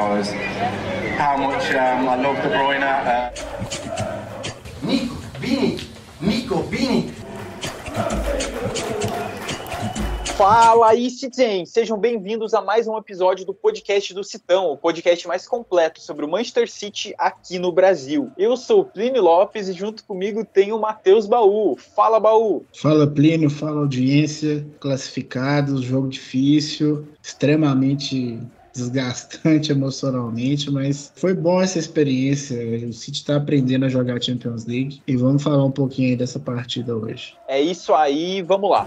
is how much um, I love De Bruyne. Uh... Nico, Vini, Nico, Vini. Fala aí, Citizen! Sejam bem-vindos a mais um episódio do podcast do Citão, o podcast mais completo sobre o Manchester City aqui no Brasil. Eu sou o Plínio Lopes e junto comigo tem o Matheus Baú. Fala, Baú! Fala, Plínio, fala, audiência, classificados, jogo difícil, extremamente desgastante emocionalmente, mas foi bom essa experiência. O City está aprendendo a jogar Champions League e vamos falar um pouquinho dessa partida hoje. É isso aí, vamos lá.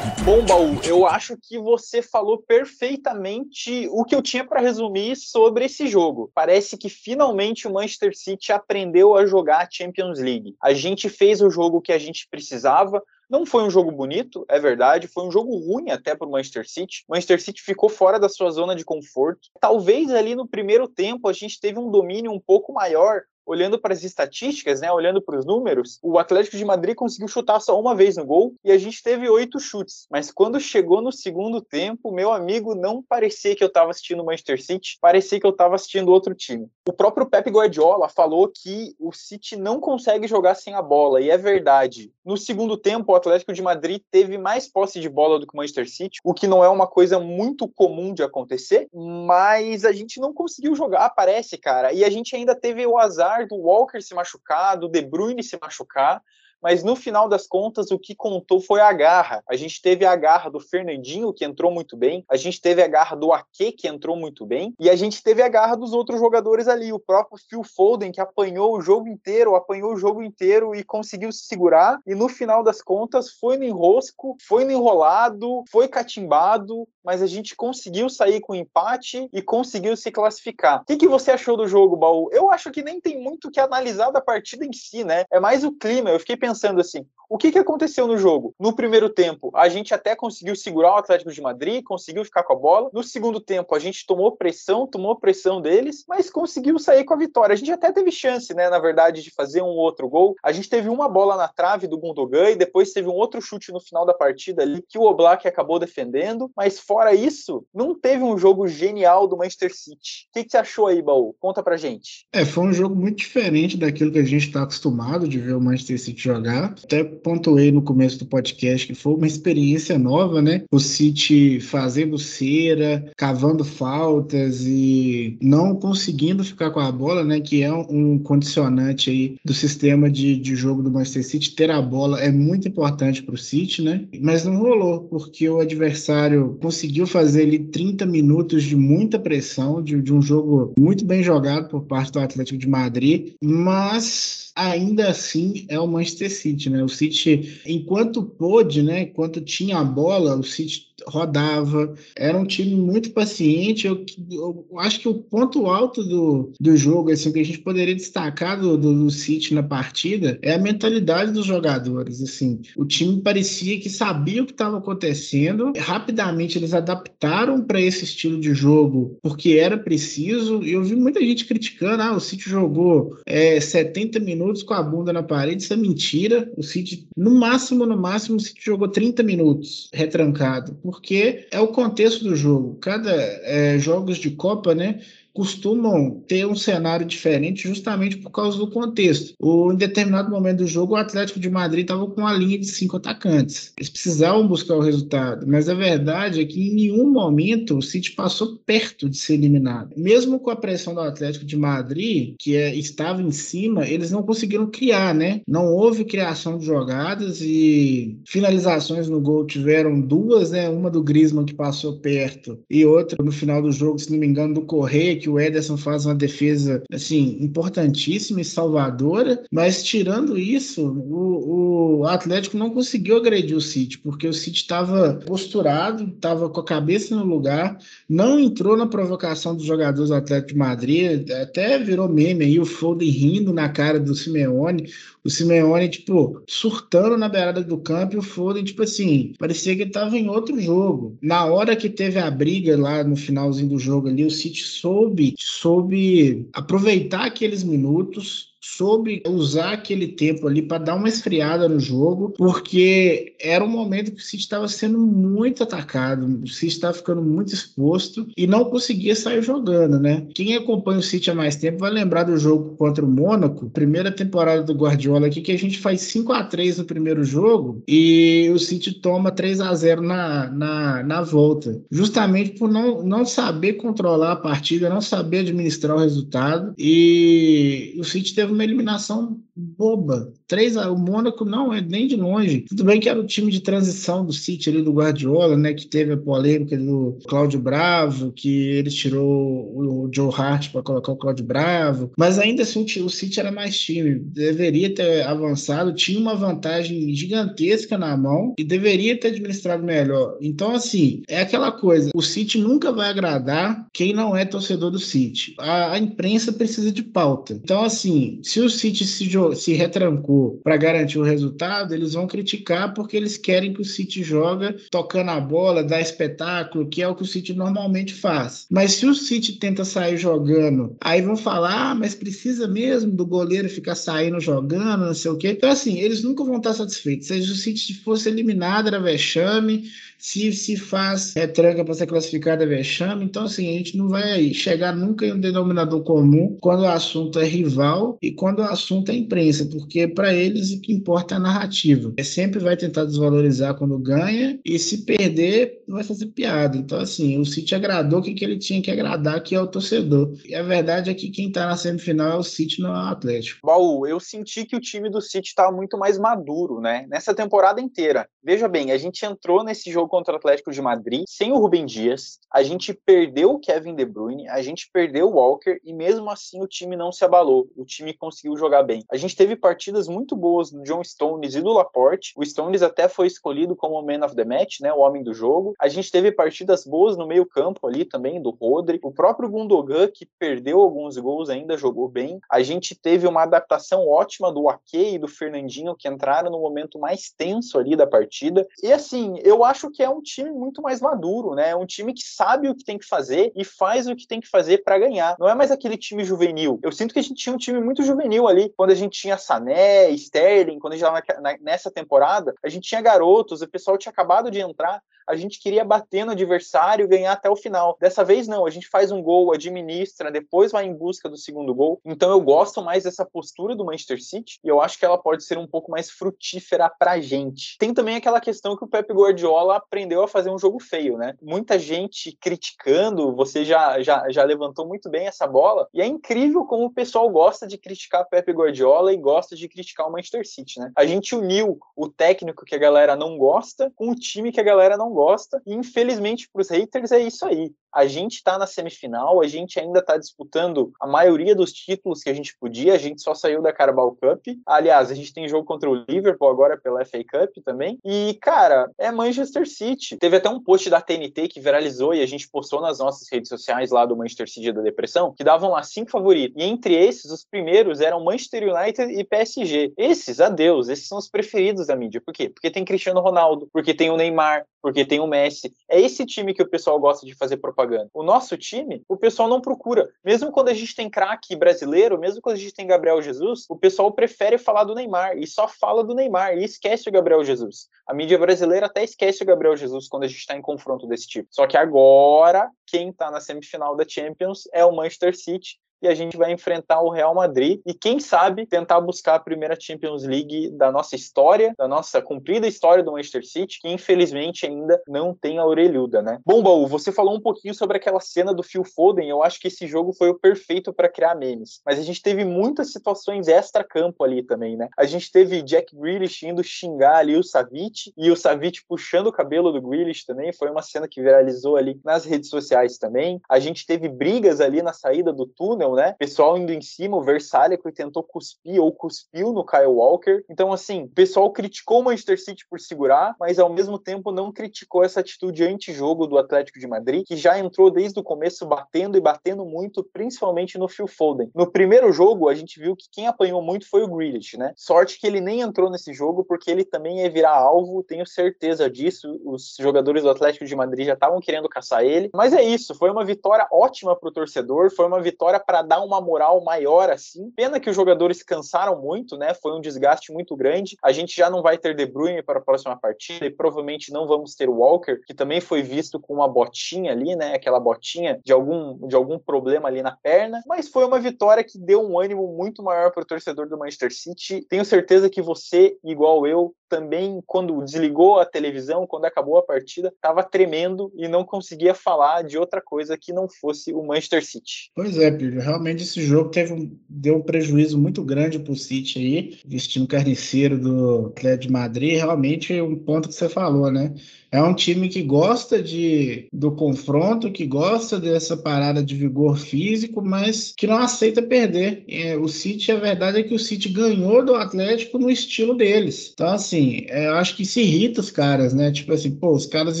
Bom, Baú, eu acho que você falou perfeitamente o que eu tinha para resumir sobre esse jogo. Parece que finalmente o Manchester City aprendeu a jogar a Champions League. A gente fez o jogo que a gente precisava, não foi um jogo bonito, é verdade, foi um jogo ruim até para o Manchester City. O Manchester City ficou fora da sua zona de conforto. Talvez ali no primeiro tempo a gente teve um domínio um pouco maior olhando para as estatísticas, né, olhando para os números, o Atlético de Madrid conseguiu chutar só uma vez no gol e a gente teve oito chutes. Mas quando chegou no segundo tempo, meu amigo, não parecia que eu estava assistindo o Manchester City, parecia que eu estava assistindo outro time. O próprio Pep Guardiola falou que o City não consegue jogar sem a bola, e é verdade. No segundo tempo, o Atlético de Madrid teve mais posse de bola do que o Manchester City, o que não é uma coisa muito comum de acontecer, mas a gente não conseguiu jogar, parece, cara. E a gente ainda teve o azar apesar do Walker se machucar, do De Bruyne se machucar, mas no final das contas o que contou foi a garra. A gente teve a garra do Fernandinho, que entrou muito bem, a gente teve a garra do Ake, que entrou muito bem, e a gente teve a garra dos outros jogadores ali, o próprio Phil Foden, que apanhou o jogo inteiro, apanhou o jogo inteiro e conseguiu se segurar, e no final das contas foi no enrosco, foi no enrolado, foi catimbado, mas a gente conseguiu sair com empate e conseguiu se classificar. O que, que você achou do jogo, Baú? Eu acho que nem tem muito o que analisar da partida em si, né? É mais o clima. Eu fiquei pensando assim, o que, que aconteceu no jogo? No primeiro tempo, a gente até conseguiu segurar o Atlético de Madrid, conseguiu ficar com a bola. No segundo tempo, a gente tomou pressão, tomou pressão deles, mas conseguiu sair com a vitória. A gente até teve chance, né, na verdade, de fazer um outro gol. A gente teve uma bola na trave do Gundogan e depois teve um outro chute no final da partida ali que o Oblak acabou defendendo, mas fora isso, não teve um jogo genial do Manchester City. O que, que você achou aí, Baú? Conta pra gente. É, foi um jogo muito diferente daquilo que a gente está acostumado de ver o Manchester City jogar. Até pontuei no começo do podcast que foi uma experiência nova, né? O City fazendo cera, cavando faltas e não conseguindo ficar com a bola, né? Que é um condicionante aí do sistema de, de jogo do Manchester City. Ter a bola é muito importante para o City, né? Mas não rolou, porque o adversário conseguiu fazer ali 30 minutos de muita pressão, de, de um jogo muito bem jogado por parte do Atlético de Madrid, mas ainda assim é o Manchester City, né? O City, enquanto pôde, né? Enquanto tinha a bola, o City rodava, era um time muito paciente. Eu, eu, acho que o ponto alto do, do jogo, assim, que a gente poderia destacar do, do, do, City na partida é a mentalidade dos jogadores. Assim, o time parecia que sabia o que estava acontecendo, rapidamente eles adaptaram para esse estilo de jogo porque era preciso. E eu vi muita gente criticando: ah, o City jogou é, 70 minutos com a bunda na parede. Isso é mentira. O City, no máximo, no máximo, o City jogou 30 minutos retrancado porque é o contexto do jogo. Cada é, jogos de Copa, né? Costumam ter um cenário diferente justamente por causa do contexto. O, em determinado momento do jogo, o Atlético de Madrid estava com uma linha de cinco atacantes. Eles precisavam buscar o resultado, mas a verdade é que em nenhum momento o City passou perto de ser eliminado. Mesmo com a pressão do Atlético de Madrid, que é, estava em cima, eles não conseguiram criar, né? Não houve criação de jogadas e finalizações no gol tiveram duas, né? Uma do Griezmann que passou perto e outra no final do jogo, se não me engano, do Correia que o Ederson faz uma defesa assim importantíssima e salvadora, mas tirando isso, o, o Atlético não conseguiu agredir o City, porque o City estava posturado, estava com a cabeça no lugar, não entrou na provocação dos jogadores do Atlético de Madrid, até virou meme aí o Foden rindo na cara do Simeone, o Simeone, tipo, surtando na beirada do campo e o Foden, tipo assim, parecia que ele tava em outro jogo. Na hora que teve a briga lá no finalzinho do jogo ali, o City soube, soube aproveitar aqueles minutos soube usar aquele tempo ali para dar uma esfriada no jogo, porque era um momento que o City estava sendo muito atacado, o City estava ficando muito exposto e não conseguia sair jogando, né? Quem acompanha o City há mais tempo vai lembrar do jogo contra o Mônaco, primeira temporada do Guardiola aqui, que a gente faz 5 a 3 no primeiro jogo e o City toma 3 a 0 na, na, na volta, justamente por não, não saber controlar a partida, não saber administrar o resultado e o City teve uma eliminação boba. 3 a, o Mônaco não é nem de longe. Tudo bem que era o time de transição do City ali do Guardiola, né, que teve a polêmica do Cláudio Bravo, que ele tirou o Joe Hart para colocar o Cláudio Bravo, mas ainda assim o City era mais time, deveria ter avançado, tinha uma vantagem gigantesca na mão e deveria ter administrado melhor. Então assim, é aquela coisa, o City nunca vai agradar quem não é torcedor do City. A, a imprensa precisa de pauta. Então assim, se o City se, se retrancou para garantir o resultado, eles vão criticar porque eles querem que o City joga tocando a bola, dá espetáculo, que é o que o City normalmente faz. Mas se o City tenta sair jogando, aí vão falar, ah, mas precisa mesmo do goleiro ficar saindo jogando, não sei o quê. Então, assim, eles nunca vão estar satisfeitos. Se o City fosse eliminado, era vexame, se se faz retranca para ser classificada vexame. Então, assim, a gente não vai chegar nunca em um denominador comum quando o assunto é rival e quando o assunto é imprensa, porque para eles o que importa é a narrativa. É sempre vai tentar desvalorizar quando ganha e se perder vai fazer piada. Então, assim, o City agradou quem que ele tinha que agradar, que é o torcedor. E a verdade é que quem está na semifinal é o City, não é o Atlético. Baú, eu senti que o time do City estava muito mais maduro, né? Nessa temporada inteira. Veja bem, a gente entrou nesse jogo contra o Atlético de Madrid sem o Rubem Dias, a gente perdeu o Kevin De Bruyne, a gente perdeu o Walker e mesmo assim o time não se abalou, o time conseguiu jogar bem. A gente teve partidas muito boas do John Stones e do Laporte, o Stones até foi escolhido como o man of the match, né, o homem do jogo. A gente teve partidas boas no meio campo ali também, do Rodri, o próprio Gundogan, que perdeu alguns gols, ainda jogou bem. A gente teve uma adaptação ótima do Ake e do Fernandinho, que entraram no momento mais tenso ali da partida. E assim, eu acho que é um time muito mais maduro, né? É um time que sabe o que tem que fazer e faz o que tem que fazer para ganhar. Não é mais aquele time juvenil. Eu sinto que a gente tinha um time muito juvenil ali, quando a gente tinha Sané, Sterling, quando a gente estava nessa temporada, a gente tinha garotos, o pessoal tinha acabado de entrar, a gente queria bater no adversário e ganhar até o final. Dessa vez, não. A gente faz um gol, administra, depois vai em busca do segundo gol. Então, eu gosto mais dessa postura do Manchester City e eu acho que ela pode ser um pouco mais frutífera pra gente. Tem também aquela questão que o Pep Guardiola aprendeu a fazer um jogo feio, né? Muita gente criticando, você já, já, já levantou muito bem essa bola, e é incrível como o pessoal gosta de criticar o Pep Guardiola e gosta de criticar o Manchester City, né? A gente uniu o técnico que a galera não gosta com o time que a galera não gosta. E infelizmente para os haters é isso aí. A gente está na semifinal, a gente ainda está disputando a maioria dos títulos que a gente podia, a gente só saiu da Carabao Cup. Aliás, a gente tem jogo contra o Liverpool agora pela FA Cup também. E, cara, é Manchester City. Teve até um post da TNT que viralizou e a gente postou nas nossas redes sociais lá do Manchester City da Depressão, que davam lá cinco favoritos. E entre esses, os primeiros eram Manchester United e PSG. Esses, adeus, esses são os preferidos da mídia. Por quê? Porque tem Cristiano Ronaldo, porque tem o Neymar, porque tem o Messi. É esse time que o pessoal gosta de fazer propaganda. O nosso time, o pessoal não procura. Mesmo quando a gente tem craque brasileiro, mesmo quando a gente tem Gabriel Jesus, o pessoal prefere falar do Neymar e só fala do Neymar e esquece o Gabriel Jesus. A mídia brasileira até esquece o Gabriel Jesus quando a gente está em confronto desse tipo. Só que agora, quem está na semifinal da Champions é o Manchester City e a gente vai enfrentar o Real Madrid e quem sabe tentar buscar a primeira Champions League da nossa história, da nossa cumprida história do Manchester City, que infelizmente ainda não tem a orelhuda, né? Bom, Baú, você falou um pouquinho sobre aquela cena do Phil Foden, eu acho que esse jogo foi o perfeito para criar memes, mas a gente teve muitas situações extra-campo ali também, né? A gente teve Jack Grealish indo xingar ali o Savic e o Savic puxando o cabelo do Grealish também, foi uma cena que viralizou ali nas redes sociais também. A gente teve brigas ali na saída do túnel, né? Pessoal indo em cima, o Versálico tentou cuspir ou cuspiu no Kyle Walker. Então, assim, o pessoal criticou o Manchester City por segurar, mas ao mesmo tempo não criticou essa atitude anti-jogo do Atlético de Madrid, que já entrou desde o começo batendo e batendo muito, principalmente no Phil Foden. No primeiro jogo, a gente viu que quem apanhou muito foi o Grealish, né? Sorte que ele nem entrou nesse jogo, porque ele também ia virar alvo, tenho certeza disso. Os jogadores do Atlético de Madrid já estavam querendo caçar ele. Mas é isso, foi uma vitória ótima para o torcedor, foi uma vitória para dar uma moral maior assim. Pena que os jogadores cansaram muito, né? Foi um desgaste muito grande. A gente já não vai ter De Bruyne para a próxima partida e provavelmente não vamos ter o Walker, que também foi visto com uma botinha ali, né? Aquela botinha de algum, de algum problema ali na perna. Mas foi uma vitória que deu um ânimo muito maior para o torcedor do Manchester City. Tenho certeza que você, igual eu, também, quando desligou a televisão, quando acabou a partida, estava tremendo e não conseguia falar de outra coisa que não fosse o Manchester City. Pois é, Pedro. Realmente esse jogo teve um, deu um prejuízo muito grande para o City aí, destino carniceiro do Atlético de Madrid. Realmente um ponto que você falou, né? É um time que gosta de, do confronto, que gosta dessa parada de vigor físico, mas que não aceita perder. É, o City, a verdade é que o City ganhou do Atlético no estilo deles. Então, assim, é, eu acho que se irrita os caras, né? Tipo assim, pô, os caras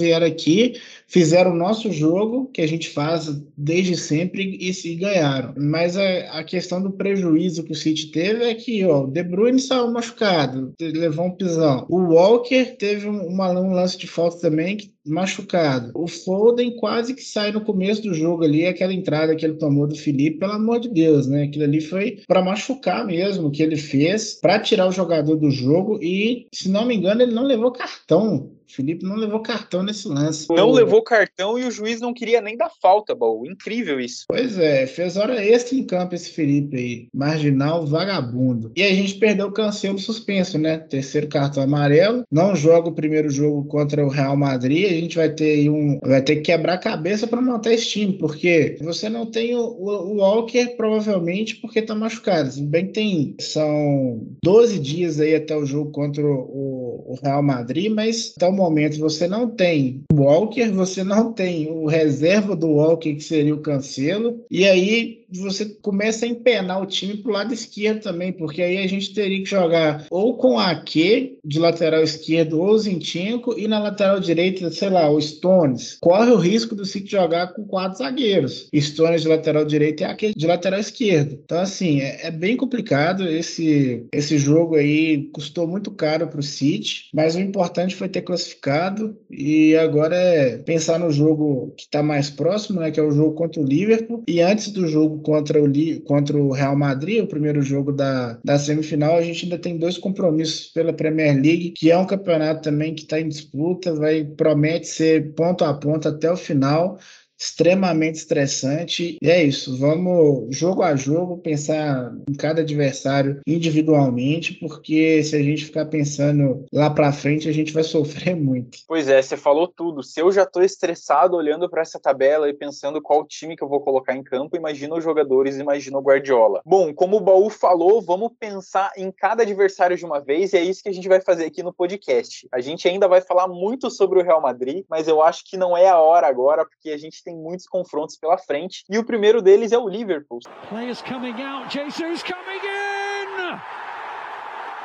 vieram aqui, fizeram o nosso jogo, que a gente faz desde sempre, e se ganharam. Mas a, a questão do prejuízo que o City teve é que, ó, o De Bruyne saiu machucado, levou um pisão. O Walker teve uma, um lance de falta também que machucado. O Foden quase que sai no começo do jogo ali, aquela entrada que ele tomou do Felipe, pelo amor de Deus, né? Aquilo ali foi para machucar mesmo que ele fez, para tirar o jogador do jogo e, se não me engano, ele não levou cartão. Felipe não levou cartão nesse lance. Não Pô. levou cartão e o juiz não queria nem dar falta, Baú. Incrível isso. Pois é, fez hora extra em campo esse Felipe aí. Marginal, vagabundo. E a gente perdeu o cancelo suspenso, né? Terceiro cartão amarelo. Não joga o primeiro jogo contra o Real Madrid. A gente vai ter um. Vai ter que quebrar a cabeça para montar esse time, porque você não tem o, o, Walker, provavelmente, porque tá machucado. Se bem que tem. São 12 dias aí até o jogo contra o, o Real Madrid, mas até o momento você não tem o Walker, você não tem o reserva do Walker, que seria o Cancelo, e aí você começa a empenar o time pro lado esquerdo também, porque aí a gente teria que jogar ou com a Q de lateral esquerdo ou o Zinchenko e na lateral direita, sei lá, o Stones. Corre o risco do City jogar com quatro zagueiros. Stones de lateral direito e a Q de lateral esquerdo. Então, assim, é, é bem complicado esse, esse jogo aí, custou muito caro pro City, mas o importante foi ter classificado e agora é pensar no jogo que está mais próximo, né, que é o jogo contra o Liverpool, e antes do jogo contra o, contra o Real Madrid, o primeiro jogo da, da semifinal, a gente ainda tem dois compromissos pela Premier League, que é um campeonato também que está em disputa, vai promete ser ponto a ponto até o final extremamente estressante. E é isso, vamos jogo a jogo pensar em cada adversário individualmente, porque se a gente ficar pensando lá para frente, a gente vai sofrer muito. Pois é, você falou tudo. Se eu já estou estressado olhando para essa tabela e pensando qual time que eu vou colocar em campo, imagina os jogadores, imagina o Guardiola. Bom, como o Baú falou, vamos pensar em cada adversário de uma vez e é isso que a gente vai fazer aqui no podcast. A gente ainda vai falar muito sobre o Real Madrid, mas eu acho que não é a hora agora, porque a gente tem tem muitos confrontos pela frente. E o primeiro deles é o Liverpool. Players coming out, Jesus coming in!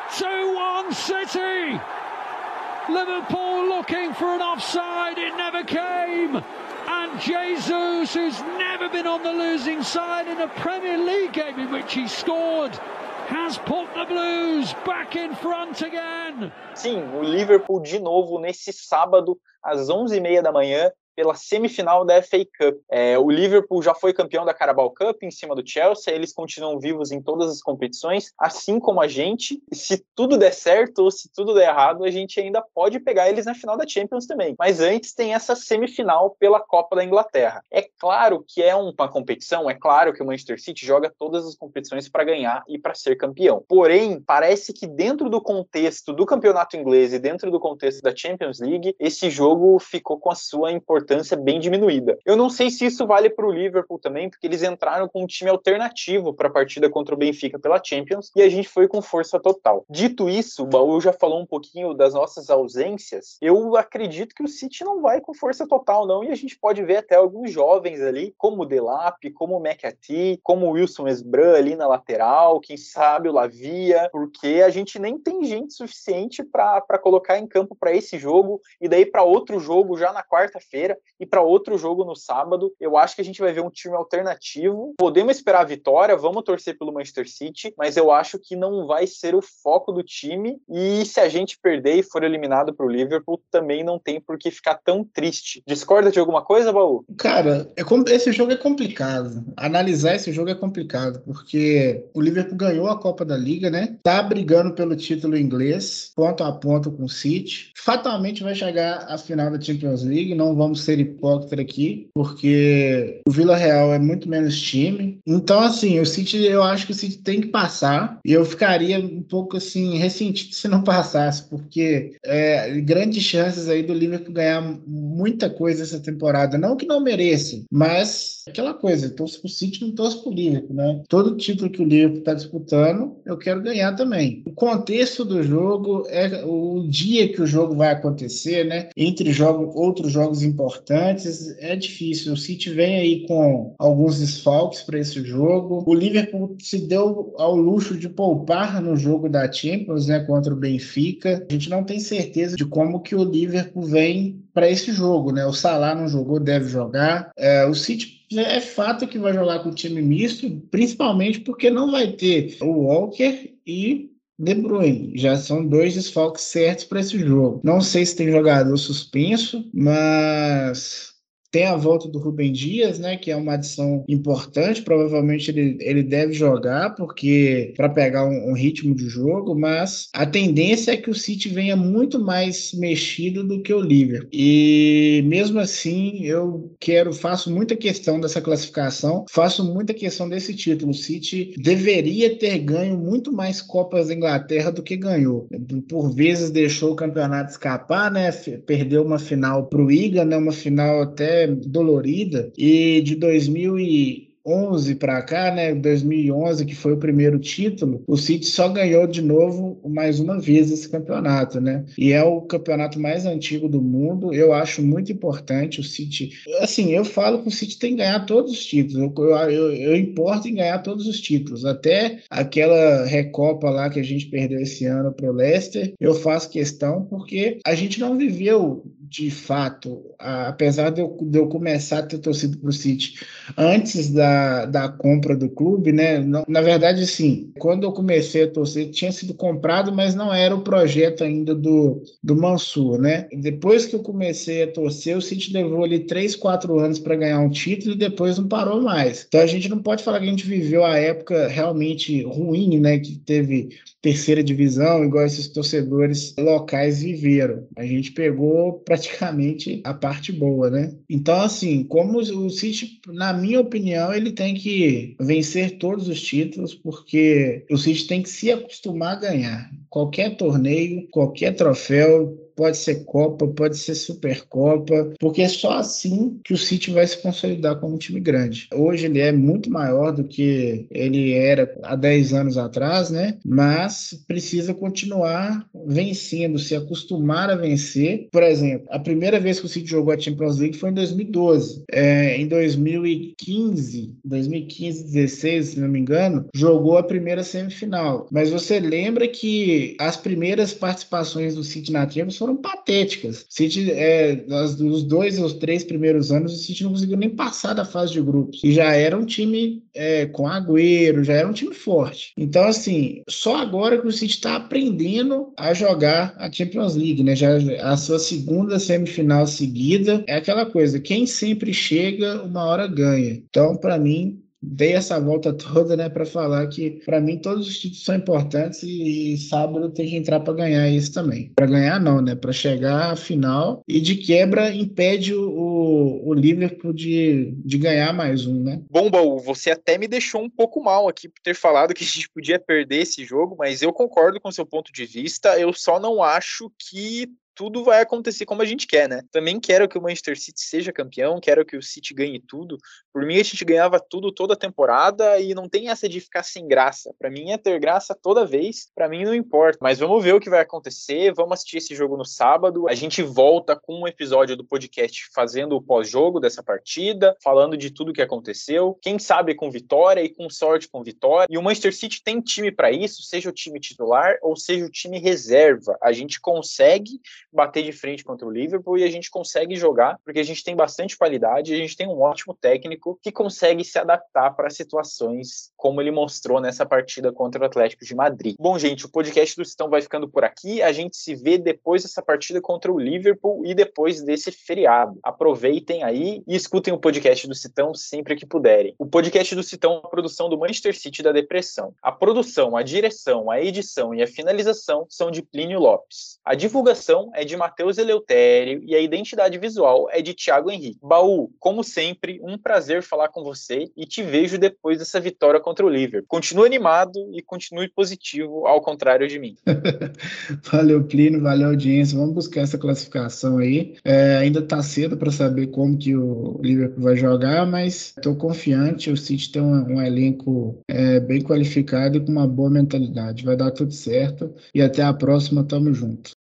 2-1 City! Liverpool looking for an offside, it never came! And Jesus, who's never been on the losing side in a Premier League game in which he scored, has put the Blues back in front again. Sim, o Liverpool de novo nesse sábado às 11h30 da manhã pela semifinal da FA Cup. É, o Liverpool já foi campeão da Carabao Cup em cima do Chelsea, eles continuam vivos em todas as competições, assim como a gente. Se tudo der certo ou se tudo der errado, a gente ainda pode pegar eles na final da Champions também. Mas antes tem essa semifinal pela Copa da Inglaterra. É claro que é uma competição, é claro que o Manchester City joga todas as competições para ganhar e para ser campeão. Porém, parece que dentro do contexto do campeonato inglês e dentro do contexto da Champions League, esse jogo ficou com a sua importância importância bem diminuída. Eu não sei se isso vale para o Liverpool também, porque eles entraram com um time alternativo para a partida contra o Benfica pela Champions e a gente foi com força total. Dito isso, o Baú já falou um pouquinho das nossas ausências. Eu acredito que o City não vai com força total, não, e a gente pode ver até alguns jovens ali, como o Delap, como o McAtee, como o Wilson Esbran ali na lateral, quem sabe o Lavia, porque a gente nem tem gente suficiente para colocar em campo para esse jogo e daí para outro jogo já na quarta-feira E para outro jogo no sábado, eu acho que a gente vai ver um time alternativo. Podemos esperar a vitória, vamos torcer pelo Manchester City, mas eu acho que não vai ser o foco do time. E se a gente perder e for eliminado para o Liverpool, também não tem por que ficar tão triste. Discorda de alguma coisa, Baú? Cara, é, esse jogo é complicado. Analisar esse jogo é complicado, porque o Liverpool ganhou a Copa da Liga, né? Tá brigando pelo título inglês, ponto a ponto com o City. Fatalmente vai chegar à final da Champions League, não vamos ser hipócritas aqui, porque o Vila Real é muito menos time. Então, assim, o City, eu acho que o City tem que passar, e eu ficaria um pouco, assim, ressentido se não passasse, porque é, grandes chances aí do Liverpool ganhar muita coisa essa temporada. Não que não mereça, mas aquela coisa, torço pro City, não torço pro Liverpool, né? Todo título que o Liverpool tá disputando, eu quero ganhar também. O contexto do jogo é o dia que o jogo vai acontecer, né? Entre jogo, outros jogos importantes, é difícil. O City vem aí com alguns desfalques para esse jogo. O Liverpool se deu ao luxo de poupar no jogo da Champions, né, contra o Benfica. A gente não tem certeza de como que o Liverpool vem para esse jogo, né? O Salah não jogou, deve jogar. É, o City é fato que vai jogar com o time misto, principalmente porque não vai ter o Walker e De Bruyne. Já são dois desfalques certos para esse jogo. Não sei se tem jogador suspenso, mas tem a volta do Rubem Dias, né, que é uma adição importante. Provavelmente ele, ele deve jogar porque para pegar um, um, ritmo de jogo, mas a tendência é que o City venha muito mais mexido do que o Liverpool. E mesmo assim, eu quero faço muita questão dessa classificação, faço muita questão desse título. O City deveria ter ganho muito mais Copas da Inglaterra do que ganhou. Por vezes deixou o campeonato escapar, né? Perdeu uma final para o Iga, né? Uma final até dolorida e de 2000 e 11 para cá, né, 2011, que foi o primeiro título, o City só ganhou de novo mais uma vez esse campeonato, né? E é o campeonato mais antigo do mundo. Eu acho muito importante o City. Assim, eu falo que o City tem que ganhar todos os títulos. Eu, eu, eu importo em ganhar todos os títulos. Até aquela recopa lá que a gente perdeu esse ano para o Leicester, eu faço questão porque a gente não viveu de fato, apesar de eu, de eu começar a ter torcido para o City antes da, da compra do clube, né? Não, na verdade, sim, quando eu comecei a torcer, tinha sido comprado, mas não era o projeto ainda do, do Mansur, né? Depois que eu comecei a torcer, o City levou ali três, quatro anos para ganhar um título e depois não parou mais. Então a gente não pode falar que a gente viveu a época realmente ruim, né? Que teve terceira divisão, igual esses torcedores locais viveram. A gente pegou praticamente a parte boa, né? Então, assim, como o City, na minha opinião, ele tem que vencer todos os títulos, porque o City tem que se acostumar a ganhar. Qualquer torneio, qualquer troféu, pode ser Copa, pode ser Supercopa, porque é só assim que o City vai se consolidar como um time grande. Hoje ele é muito maior do que ele era há 10 anos atrás, né? Mas precisa continuar vencendo, se acostumar a vencer. Por exemplo, a primeira vez que o City jogou a Champions League foi em 2012. É, em 2015, 2015, 16, se não me engano, jogou a primeira semifinal. Mas você lembra que as primeiras participações do City na Champions foram patéticas. City, é, nos dois ou três primeiros anos, o City não conseguiu nem passar da fase de grupos. E já era um time é, com Agüero, já era um time forte. Então, assim, só agora que o City está aprendendo a jogar a Champions League, né? Já a sua segunda semifinal seguida. É aquela coisa, quem sempre chega, uma hora ganha. Então, para mim, dei essa volta toda, né, para falar que para mim todos os títulos são importantes e, e sábado tem que entrar para ganhar isso também. Para ganhar não, né, para chegar à final e de quebra impede o, o Liverpool de, de ganhar mais um, né? Bom, Baú, você até me deixou um pouco mal aqui por ter falado que a gente podia perder esse jogo, mas eu concordo com seu ponto de vista. Eu só não acho que tudo vai acontecer como a gente quer, né? Também quero que o Manchester City seja campeão, quero que o City ganhe tudo. Por mim, a gente ganhava tudo toda a temporada e não tem essa de ficar sem graça. Para mim é ter graça toda vez, para mim não importa. Mas vamos ver o que vai acontecer, vamos assistir esse jogo no sábado. A gente volta com um episódio do podcast fazendo o pós-jogo dessa partida, falando de tudo que aconteceu. Quem sabe com vitória e com sorte com vitória. E o Manchester City tem time para isso, seja o time titular ou seja o time reserva. A gente consegue bater de frente contra o Liverpool e a gente consegue jogar, porque a gente tem bastante qualidade, a gente tem um ótimo técnico que consegue se adaptar para situações como ele mostrou nessa partida contra o Atlético de Madrid. Bom, gente, o podcast do Citão vai ficando por aqui. A gente se vê depois dessa partida contra o Liverpool e depois desse feriado. Aproveitem aí e escutem o podcast do Citão sempre que puderem. O podcast do Citão é uma produção do Manchester City da Depressão. A produção, a direção, a edição e a finalização são de Plínio Lopes. A divulgação é de Matheus Eleutério e a identidade visual é de Thiago Henrique. Baú, como sempre, um prazer falar com você e te vejo depois dessa vitória contra o Liverpool. Continue animado e continue positivo, ao contrário de mim. valeu, Plínio, valeu, audiência. Vamos buscar essa classificação aí. É, ainda está cedo para saber como que o Liverpool vai jogar, mas estou confiante. O City tem um, um elenco é, bem qualificado e com uma boa mentalidade. Vai dar tudo certo. E até a próxima, tamo junto.